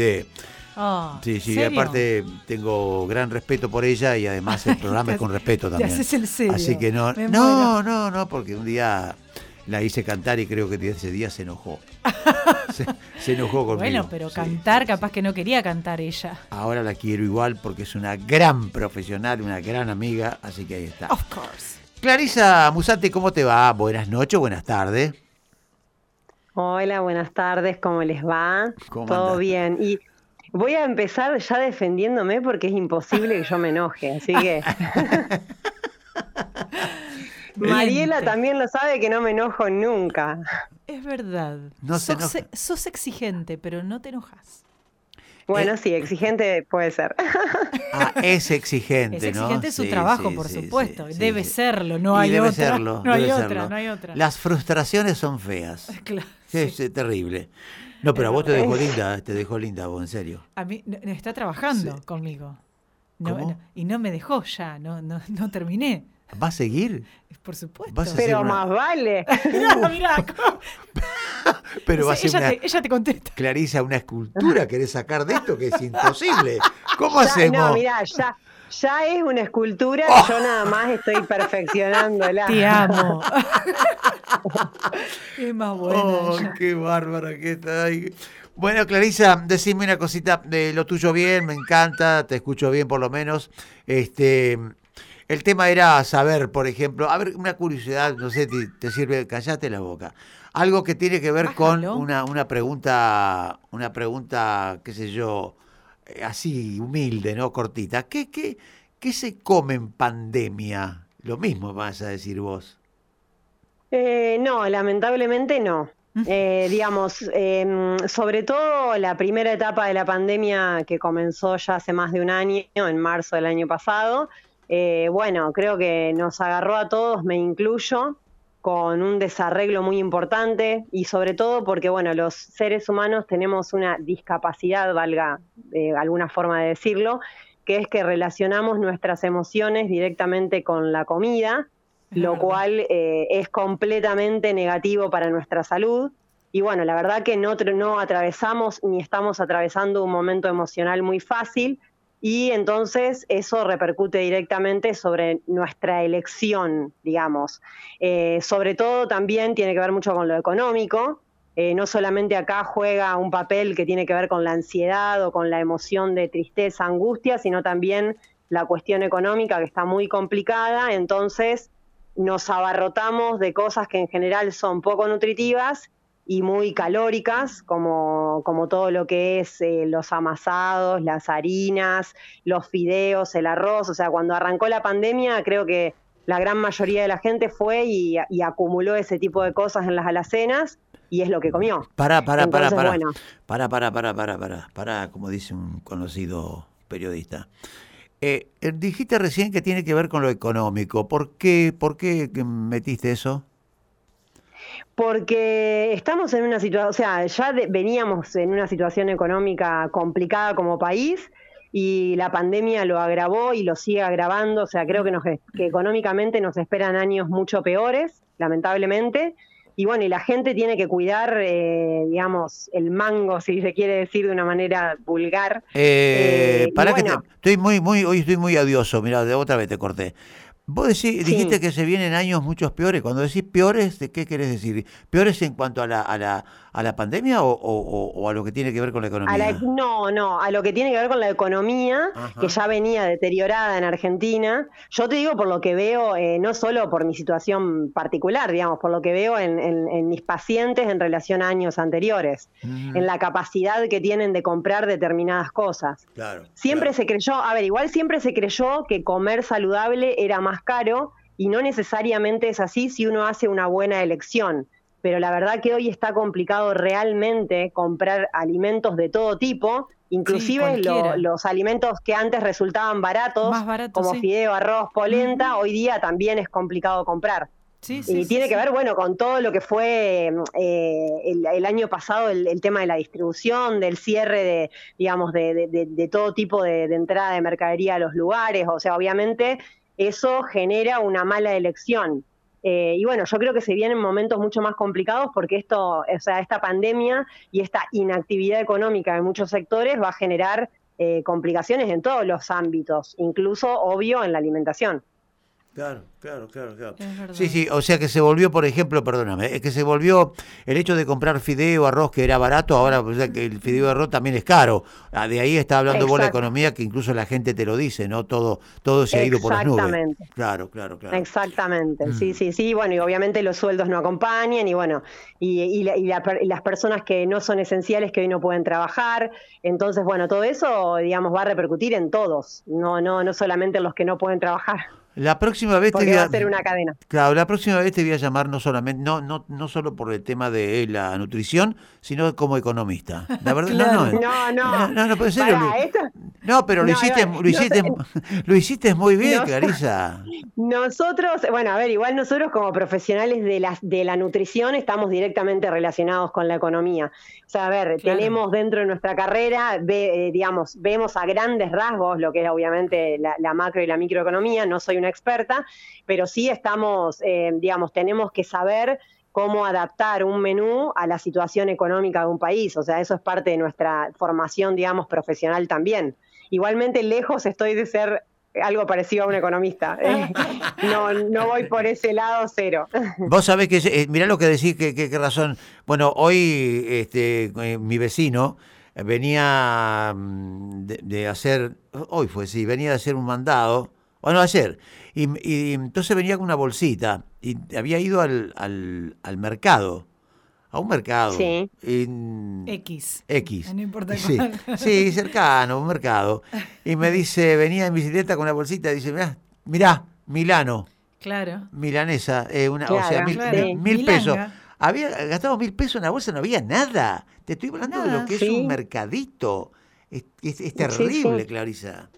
Sí, Ah, sí, sí, ¿serio? aparte tengo gran respeto por ella y además el programa es con respeto también. haces el serio. Así que no, Me no, no, no, porque un día la hice cantar y creo que ese día se enojó. Se, se enojó conmigo. Bueno, pero sí. cantar, capaz que no quería cantar ella. Ahora la quiero igual porque es una gran profesional, una gran amiga, así que ahí está. Of course. Clarisa Musante, ¿cómo te va? Buenas noches, buenas tardes. Hola, buenas tardes, ¿cómo les va? ¿Cómo Todo bien. Y voy a empezar ya defendiéndome porque es imposible que yo me enoje, así que... Mariela también lo sabe que no me enojo nunca. Es verdad. No sos, enoja. sos exigente, pero no te enojas. Bueno, Eh. sí, exigente puede ser. Ah, es exigente, Es ¿no? exigente su Sí, trabajo, sí, por sí, supuesto. debe sí. serlo, no hay debe otra. serlo, no hay otra, no hay otra. Las frustraciones son feas. Claro, Es, eh, terrible. No, pero a vos te dejó linda, te dejó linda vos, en serio. A mí no- no, está trabajando Sí. conmigo. No, ¿Cómo? no, y no me dejó ya, no, no, no terminé. ¿Va a seguir? Por supuesto. A Pero una- más vale. Mirá, mirá. Pero va a ser ella, una, te, ella te contesta. Clarisa, una escultura querés sacar de esto que es imposible. ¿Cómo Ya- hacemos? no, mirá, ya, ya es una escultura, yo nada más estoy perfeccionándola. Te amo. es más buena. Oh, ella. qué bárbara que está ahí. Bueno, Clarisa, decime una cosita de lo tuyo bien, me encanta, te escucho bien por lo menos. Este, el tema era saber, por ejemplo, a ver, una curiosidad, no sé, te, te sirve, callate la boca. Algo que tiene que ver Bájalo. con una, una pregunta, una pregunta, qué sé yo, eh, así humilde, ¿no? Cortita. ¿Qué, qué, qué se come en pandemia? Lo mismo vas a decir vos. Eh, no, lamentablemente no. Eh, digamos, em, sobre todo la primera etapa de la pandemia que comenzó ya hace más de un año, en marzo del año pasado, eh, bueno, creo que nos agarró a todos, me incluyo, con un desarreglo muy importante y sobre todo porque, bueno, los seres humanos tenemos una discapacidad, valga de alguna forma de decirlo, que es que relacionamos nuestras emociones directamente con la comida Es lo verdad. cual eh, es completamente negativo para nuestra salud. Y bueno, la verdad que no atravesamos ni estamos atravesando un momento emocional muy fácil y entonces eso repercute directamente sobre nuestra elección, digamos. Eh, sobre todo también tiene que ver mucho con lo económico. Eh, no solamente acá juega un papel que tiene que ver con la ansiedad o con la emoción de tristeza, angustia, sino también la cuestión económica que está muy complicada. Entonces, nos abarrotamos de cosas que en general son poco nutritivas y muy calóricas, como, como todo lo que es eh, los amasados, las harinas, los fideos, el arroz. O sea, cuando arrancó la pandemia, creo que la gran mayoría de la gente fue y, y acumuló ese tipo de cosas en las alacenas y es lo que comió. Para, Entonces, para. bueno. Para, para, para, para, para, para, como dice un conocido periodista. Eh, eh, dijiste recién que tiene que ver con lo económico. ¿Por qué, por qué metiste eso? Porque estamos en una situación, o sea, ya de- veníamos en una situación económica complicada como país y la pandemia lo agravó y lo sigue agravando, o sea, creo que, nos, que económicamente nos esperan años mucho peores, lamentablemente. Y bueno, y la gente tiene que cuidar, eh, digamos, el mango, si se quiere decir de una manera vulgar. Eh, Eh, para que te- estoy muy, muy, hoy estoy muy odioso. Mira, de otra vez te corté. Vos decís- Sí. dijiste que se vienen años muchos peores. Cuando decís peores, ¿de qué querés decir? ¿Peores en cuanto a la, a la, a la pandemia o, o- o- o a lo que tiene que ver con la economía? A la- no, no, a lo que tiene que ver con la economía, Ajá. que ya venía deteriorada en Argentina. Yo te digo por lo que veo, eh, no solo por mi situación particular, digamos, por lo que veo en, en- en mis pacientes en relación a años anteriores, Mm, en la capacidad que tienen de comprar determinadas cosas. claro, Siempre claro. se creyó, a ver, igual siempre se creyó que comer saludable era más caro y no necesariamente es así si uno hace una buena elección. Pero la verdad que hoy está complicado realmente comprar alimentos de todo tipo, inclusive lo- los alimentos que antes resultaban baratos, barato, como sí. fideo, arroz, polenta, hoy día también es complicado comprar. Sí, Y sí, tiene sí. que ver, bueno, con todo lo que fue eh, el, el año pasado, el, el tema de la distribución, del cierre de, digamos, de, de- de- de todo tipo de, de entrada de mercadería a los lugares. O sea, obviamente eso genera una mala elección. Eh, y bueno, yo creo que se vienen momentos mucho más complicados porque esto, o sea, esta pandemia y esta inactividad económica en muchos sectores va a generar eh, complicaciones en todos los ámbitos, incluso, obvio, en la alimentación. Claro, claro, claro, claro. Sí, sí, o sea que se volvió, por ejemplo, perdóname, es que se volvió el hecho de comprar fideo, arroz que era barato, ahora o sea, que el fideo de arroz también es caro. Ah, De ahí está hablando vos la Exacto. economía, que incluso la gente te lo dice, ¿no? Todo, todo se ha ido por las nubes. Exactamente. Claro, claro, claro. Exactamente, Mm. sí, sí, sí, bueno, y obviamente los sueldos no acompañan y bueno, y, y la- y la y las personas que no son esenciales que hoy no pueden trabajar, entonces bueno, todo eso, digamos, va a repercutir en todos, no, no, no solamente en los que no pueden trabajar, La próxima vez te voy va a, a ser una cadena. claro, la próxima vez te voy a llamar no solamente, no, no, no solo por el tema de la nutrición, sino como economista. La verdad, Claro. no, no, No, no, no, no, no, pero en serio, Pará, Lu- esto- no, pero lo No, hiciste, lo hiciste, lo hiciste muy bien. Clarisa. Nosotros, bueno, a ver, igual nosotros como profesionales de la, de la nutrición estamos directamente relacionados con la economía. O sea, a ver, Claro. tenemos dentro de nuestra carrera, ve- eh, digamos, vemos a grandes rasgos lo que es obviamente la, la macro y la microeconomía, no soy una experta, pero sí estamos, eh, digamos, tenemos que saber cómo adaptar un menú a la situación económica de un país. O sea, eso es parte de nuestra formación, digamos, profesional también. Igualmente lejos estoy de ser algo parecido a un economista. Eh, no, no voy por ese lado cero. Vos sabés que, eh, mirá lo que decís, que, que, que razón. Bueno, hoy este, eh, mi vecino venía mm, de, de hacer, hoy fue, sí, venía de hacer un mandado, bueno, ayer, y, y entonces venía con una bolsita y había ido al, al, al mercado, a un mercado. Sí. en- X. X. No importa Sí, cuál. sí, cercano, un mercado. Y me dice, venía en bicicleta con una bolsita, dice, mirá, mirá, Milano Claro. milanesa, eh, una, o sea, mil, claro. mil- mil pesos. Había gastado mil pesos en la bolsa, no había nada. Te estoy hablando de lo que es un mercadito. Es, es- es Sí, terrible, sí. Clarisa.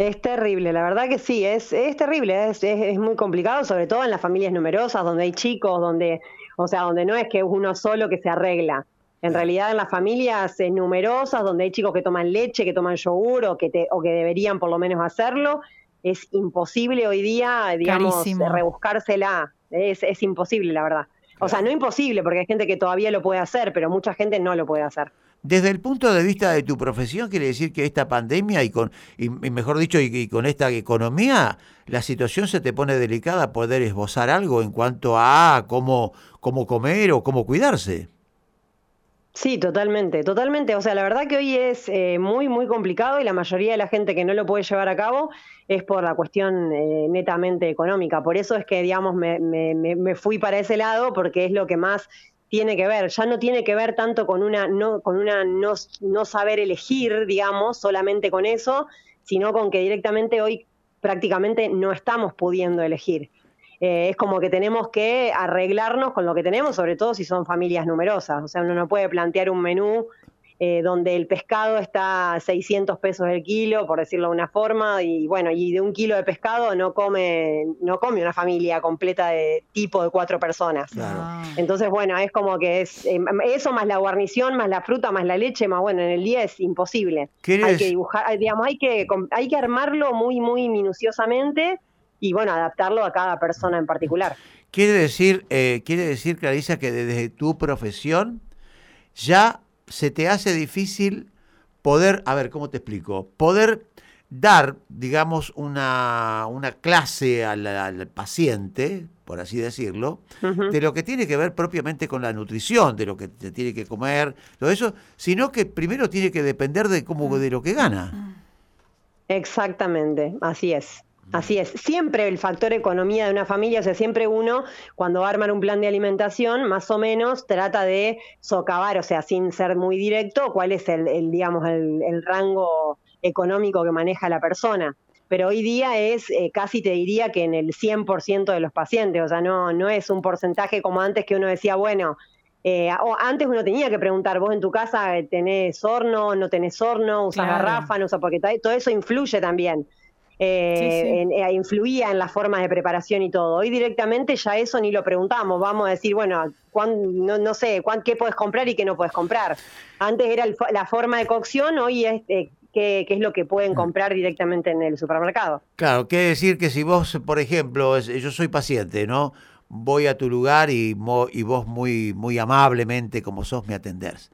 Es terrible, la verdad que sí, es, es terrible, es, es, es muy complicado, sobre todo en las familias numerosas, donde hay chicos, donde, o sea, donde no es que uno solo que se arregla. En realidad en las familias eh, numerosas, donde hay chicos que toman leche, que toman yogur o que, te, o que deberían por lo menos hacerlo, es imposible hoy día, digamos, Carísimo. rebuscársela. Es, es imposible, la verdad. O sea, no imposible, porque hay gente que todavía lo puede hacer, pero mucha gente no lo puede hacer. Desde el punto de vista de tu profesión, quiere decir que esta pandemia y con, y, y mejor dicho, y, y con esta economía, la situación se te pone delicada poder esbozar algo en cuanto a cómo, cómo comer o cómo cuidarse. Sí, totalmente, totalmente. O sea, la verdad que hoy es eh, muy, muy complicado y la mayoría de la gente que no lo puede llevar a cabo es por la cuestión eh, netamente económica. Por eso es que, digamos, me, me, me- me fui para ese lado porque es lo que más tiene que ver. Ya no tiene que ver tanto con una no, con una no, no saber elegir, digamos, solamente con eso, sino con que directamente hoy prácticamente no estamos pudiendo elegir. Eh, es como que tenemos que arreglarnos con lo que tenemos, sobre todo si son familias numerosas. O sea, uno no puede plantear un menú eh, donde el pescado está a 600 pesos el kilo, por decirlo de una forma, y bueno, y de un kilo de pescado no come, no come una familia completa de tipo de cuatro personas. Claro. Ah. Entonces, bueno, es como que es eh, eso más la guarnición, más la fruta, más la leche, más bueno, en el día es imposible. ¿Quieres- Hay que dibujar, hay- digamos, hay que, hay que armarlo muy, muy minuciosamente y bueno, adaptarlo a cada persona en particular. Quiere decir, eh, quiere decir, Clarisa, que desde tu profesión ya se te hace difícil poder, a ver, ¿cómo te explico? Poder dar, digamos, una, una clase al, al paciente, por así decirlo, de lo que tiene que ver propiamente con la nutrición, de lo que te tiene que comer, todo eso, sino que primero tiene que depender de cómo de lo que gana. Exactamente, así es. Así es. Siempre el factor economía de una familia, o sea, siempre uno, cuando va a armar un plan de alimentación, más o menos trata de socavar, o sea, sin ser muy directo, cuál es el, el, digamos, el, el rango económico que maneja la persona. Pero hoy día es eh, casi te diría que en el 100% de los pacientes, o sea, no, no es un porcentaje como antes que uno decía, bueno, eh, o antes uno tenía que preguntar, vos en tu casa eh, tenés horno, no tenés horno, usas Claro. garrafa, no usas, porque todo eso influye también. Eh, Sí, sí. en- eh, influía en las formas de preparación y todo. Hoy directamente ya eso ni lo preguntamos, vamos a decir, bueno, cuán- no, no sé, cuán- qué puedes comprar y qué no puedes comprar. Antes era el la forma de cocción, hoy es eh, qué, qué es lo que pueden comprar directamente en el supermercado. Claro, quiere decir que si vos, por ejemplo, yo soy paciente, ¿no? Voy a tu lugar y vos muy, muy amablemente, como sos, me atendés.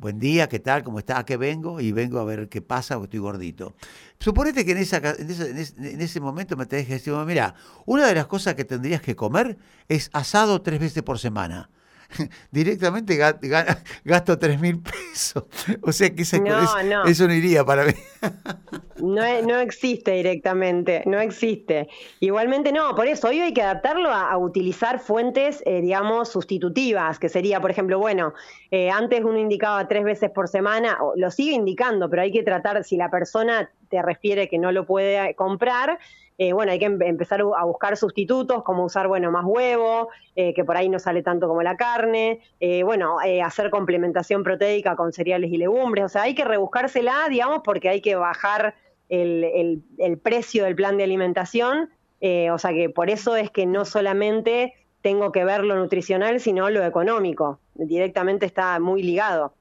Buen día, ¿qué tal? ¿Cómo estás? ¿A qué vengo? Y vengo a ver qué pasa porque estoy gordito. Suponete que en, esa, ese, en momento me tenés que decir, mira, una de las cosas que tendrías que comer es asado tres veces por semana. Directamente ga- ga- gasto tres mil pesos. O sea que esa- No, es- no. eso no iría para mí. No, no existe directamente, no existe. Igualmente no, por eso hoy hay que adaptarlo a, a utilizar fuentes, eh, digamos, sustitutivas, que sería, por ejemplo, bueno, eh, antes uno indicaba tres veces por semana, o lo sigue indicando, pero hay que tratar, si la persona te refiere que no lo puede comprar, eh, bueno, hay que em- empezar a buscar sustitutos, como usar, bueno, más huevo, eh, que por ahí no sale tanto como la carne, eh, bueno, eh, hacer complementación proteica con cereales y legumbres, o sea, hay que rebuscársela, digamos, porque hay que bajar el, precio del plan de alimentación, o sea que por eso es que no solamente tengo que ver lo nutricional, sino lo económico, directamente está muy ligado.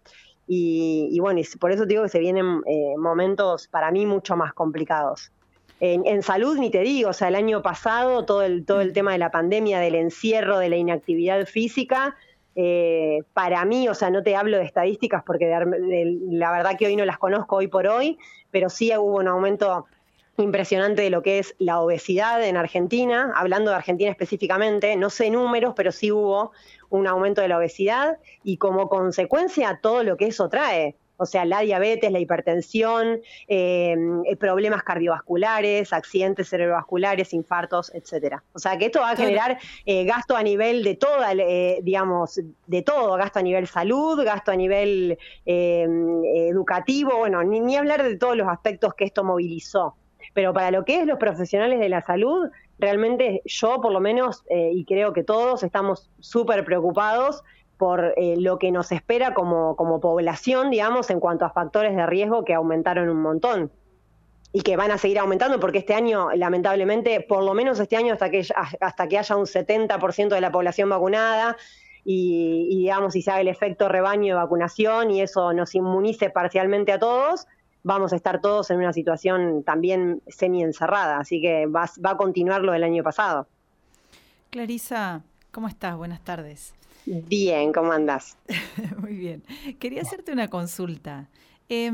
Y, y bueno, y por eso digo que se vienen momentos para mí mucho más complicados. En, en salud ni te digo, o sea, el año pasado todo el, todo el tema de la pandemia, del encierro, de la inactividad física, eh, para mí, o sea, no te hablo de estadísticas porque de- de- la verdad que hoy no las conozco hoy por hoy, pero sí hubo un aumento impresionante de lo que es la obesidad en Argentina, hablando de Argentina específicamente, no sé números, pero sí hubo un aumento de la obesidad y como consecuencia todo lo que eso trae. O sea, la diabetes, la hipertensión, eh, problemas cardiovasculares, accidentes cerebrovasculares, infartos, etcétera. O sea, que esto va a generar eh, gasto a nivel de toda, eh, digamos, de todo, gasto a nivel salud, gasto a nivel eh, educativo, bueno, ni, ni hablar de todos los aspectos que esto movilizó. Pero para lo que es los profesionales de la salud, realmente yo por lo menos, eh, y creo que todos estamos súper preocupados por eh, lo que nos espera como, como población, digamos, en cuanto a factores de riesgo que aumentaron un montón y que van a seguir aumentando porque este año, lamentablemente, por lo menos este año hasta que, hasta que haya un 70% de la población vacunada y, y, digamos, si se haga el efecto rebaño de vacunación y eso nos inmunice parcialmente a todos, vamos a estar todos en una situación también semi-encerrada, así que va, va a continuar lo del año pasado. Clarisa, ¿cómo estás? Buenas tardes. Bien, ¿cómo andas? Muy bien. Quería hacerte una consulta. Eh,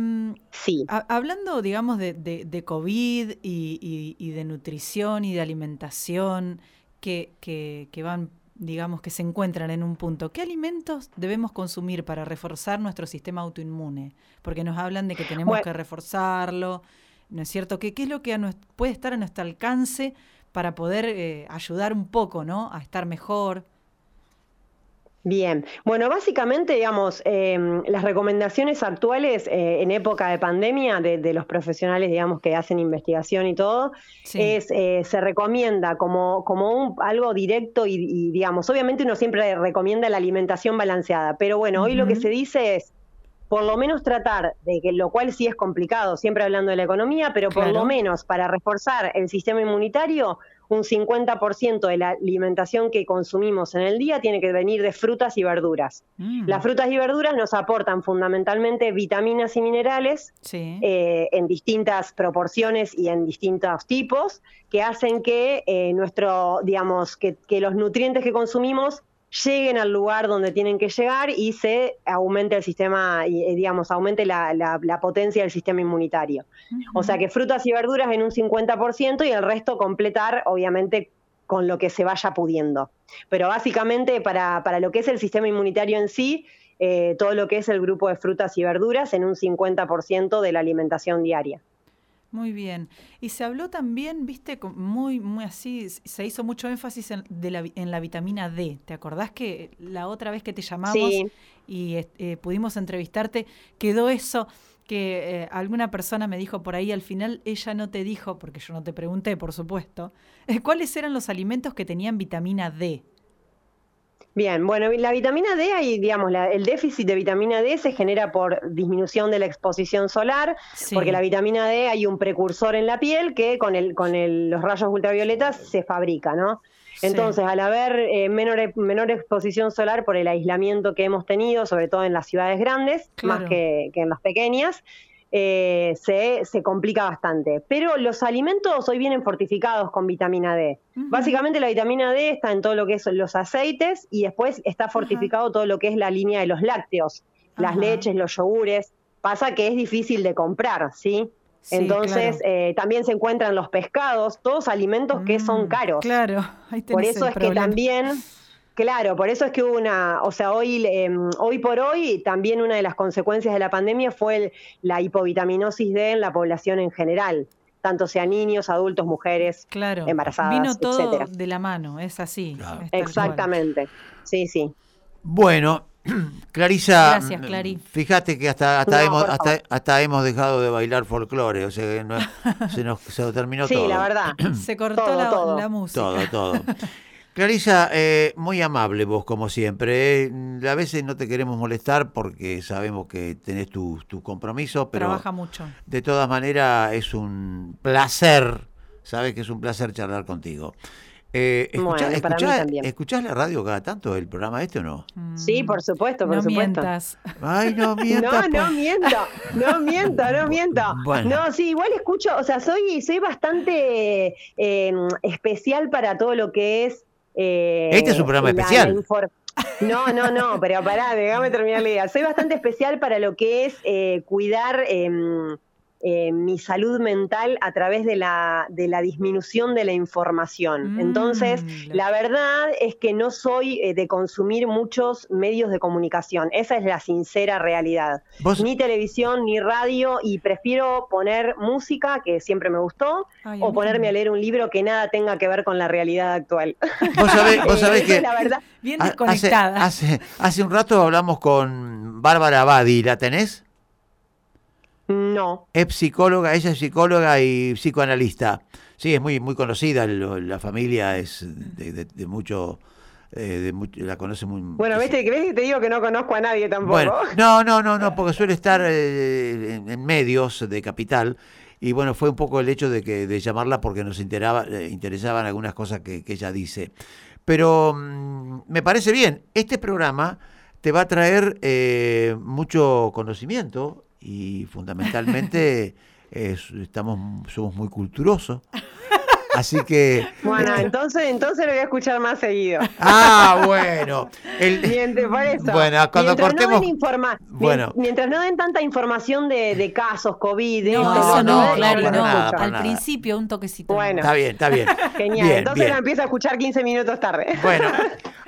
sí. Ha, hablando, digamos, de, de, de COVID y, y, y, de nutrición y de alimentación que, que, que, van, digamos, que se encuentran en un punto, ¿qué alimentos debemos consumir para reforzar nuestro sistema autoinmune? Porque nos hablan de que tenemos bueno. que reforzarlo, ¿no es cierto? ¿Qué, qué es lo que nos, puede estar a nuestro alcance para poder eh, ayudar un poco, ¿no? A estar mejor. Bien, bueno, básicamente, digamos, eh, las recomendaciones actuales eh, en época de pandemia de, de, los profesionales, digamos, que hacen investigación y todo, sí. es eh, se recomienda como, como un, algo directo y, y, digamos, obviamente uno siempre recomienda la alimentación balanceada, pero bueno, uh -huh. hoy lo que se dice es por lo menos tratar de que, lo cual sí es complicado, siempre hablando de la economía, pero claro. por lo menos para reforzar el sistema inmunitario, un 50% de la alimentación que consumimos en el día tiene que venir de frutas y verduras. Mm. Las frutas y verduras nos aportan fundamentalmente vitaminas y minerales sí. eh, en distintas proporciones y en distintos tipos que hacen que eh, nuestro, digamos, que, que los nutrientes que consumimos lleguen al lugar donde tienen que llegar y se aumente el sistema, y, digamos, aumente la, la, potencia del sistema inmunitario. O sea que frutas y verduras en un 50% y el resto completar, obviamente, con lo que se vaya pudiendo. Pero básicamente para, para lo que es el sistema inmunitario en sí, eh, todo lo que es el grupo de frutas y verduras en un 50% de la alimentación diaria. Muy bien. Y se habló también, viste, muy, muy así, se hizo mucho énfasis en, de la, en la vitamina D. ¿Te acordás que la otra vez que te llamamos sí. y eh, pudimos entrevistarte, quedó eso que eh, alguna persona me dijo por ahí, al final ella no te dijo, porque yo no te pregunté, por supuesto, eh, cuáles eran los alimentos que tenían vitamina D. Bien, bueno, la vitamina D, hay, digamos, la, el déficit de vitamina D se genera por disminución de la exposición solar, sí. porque la vitamina D hay un precursor en la piel que con, el, con el, los rayos ultravioletas se fabrica, ¿no? Entonces, sí. al haber eh, menor, menor exposición solar por el aislamiento que hemos tenido, sobre todo en las ciudades grandes, claro. más que, que, en las pequeñas, eh, se, se, complica bastante. Pero los alimentos hoy vienen fortificados con vitamina D. Básicamente la vitamina D está en todo lo que son los aceites y después está fortificado todo lo que es la línea de los lácteos, las leches, los yogures. Pasa que es difícil de comprar, ¿sí? Entonces, eh, también se encuentran los pescados, todos alimentos que son mm, caros. Claro, Por eso es que también Claro, por eso es que hubo una, o sea, hoy, em, hoy por hoy también una de las consecuencias de la pandemia fue la hipovitaminosis D en la población en general, tanto sea niños, adultos, mujeres, claro. embarazadas, Vino todo de la mano, es así. Exactamente, sí, sí. Bueno, Clarisa, Gracias, Clary. fíjate que hasta hasta, hemos, hasta, hemos dejado de bailar folclore, o sea que no, se nos se terminó todo. Sí, la verdad. Se cortó la, la, música. Todo, todo. Clarisa, eh, muy amable vos como siempre. Eh. A veces no te queremos molestar porque sabemos que tenés tus tu compromisos, pero trabaja mucho. De todas maneras es un placer, sabes que es un placer charlar contigo. Eh, ¿escuchás, la radio cada tanto, el programa este o no? Sí, por supuesto, por no supuesto. Mientas. Ay, no mientas. no, no miento, no miento, no miento. No, sí, igual escucho, o sea, soy, soy bastante eh, especial para todo lo que es eh, este es un programa especial. no, no, no, pero pará, déjame terminar la idea. Soy bastante especial para lo que es eh, cuidar em, eh, mi salud mental a través de la, de la disminución de la información. Mm, Entonces, la verdad es que no soy eh, de consumir muchos medios de comunicación. Esa es la sincera realidad. Ni televisión, ni radio, y prefiero poner música, que siempre me gustó, o ponerme a leer un libro que nada tenga que ver con la realidad actual. Vos sabés, que... La verdad. Bien desconectada. Hace, hace un rato hablamos con Bárbara Badi, ¿la tenés? No. Es psicóloga, ella es psicóloga y psicoanalista. Sí, es muy, muy conocida, la familia es de, mucho... Eh, la conoce muy bueno viste que te digo que no conozco a nadie tampoco no no no no porque suele estar eh, en, medios de capital y bueno fue un poco el hecho de que de llamarla porque nos enteraba, eh, interesaban algunas cosas que, ella dice pero mm, me parece bien este programa te va a traer mucho conocimiento y fundamentalmente estamos somos muy culturosos. Así que. Bueno, entonces, entonces lo voy a escuchar más seguido. Ah, bueno. El, por eso. Bueno, cuando mientras cortemos. No den bueno. Mientras no den tanta información de, de casos, COVID. No, eso no, claro, no. Al principio, un toquecito. Bueno. Está bien, está bien. Genial. entonces lo empiezo a escuchar 15 minutos tarde. Bueno,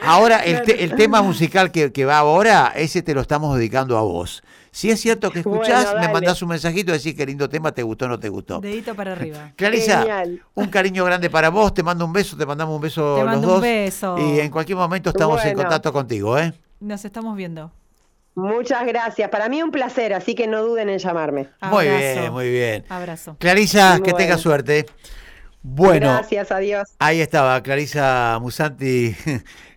ahora el, el tema musical que, que va ahora, ese te lo estamos dedicando a vos. Si es cierto que escuchás, me mandás un mensajito y decís qué lindo tema, te gustó o no te gustó. Dedito para arriba. Clarisa, un cariño grande para vos, te mando un beso, te mandamos un beso te los mando dos. Un beso. Y en cualquier momento estamos en contacto contigo, ¿eh? Nos estamos viendo. Muchas gracias. Para mí un placer, así que no duden en llamarme. Muy bien, muy bien. Abrazo. Clarisa, que tengas suerte. Bueno. Gracias, adiós. Ahí estaba, Clarisa Musanti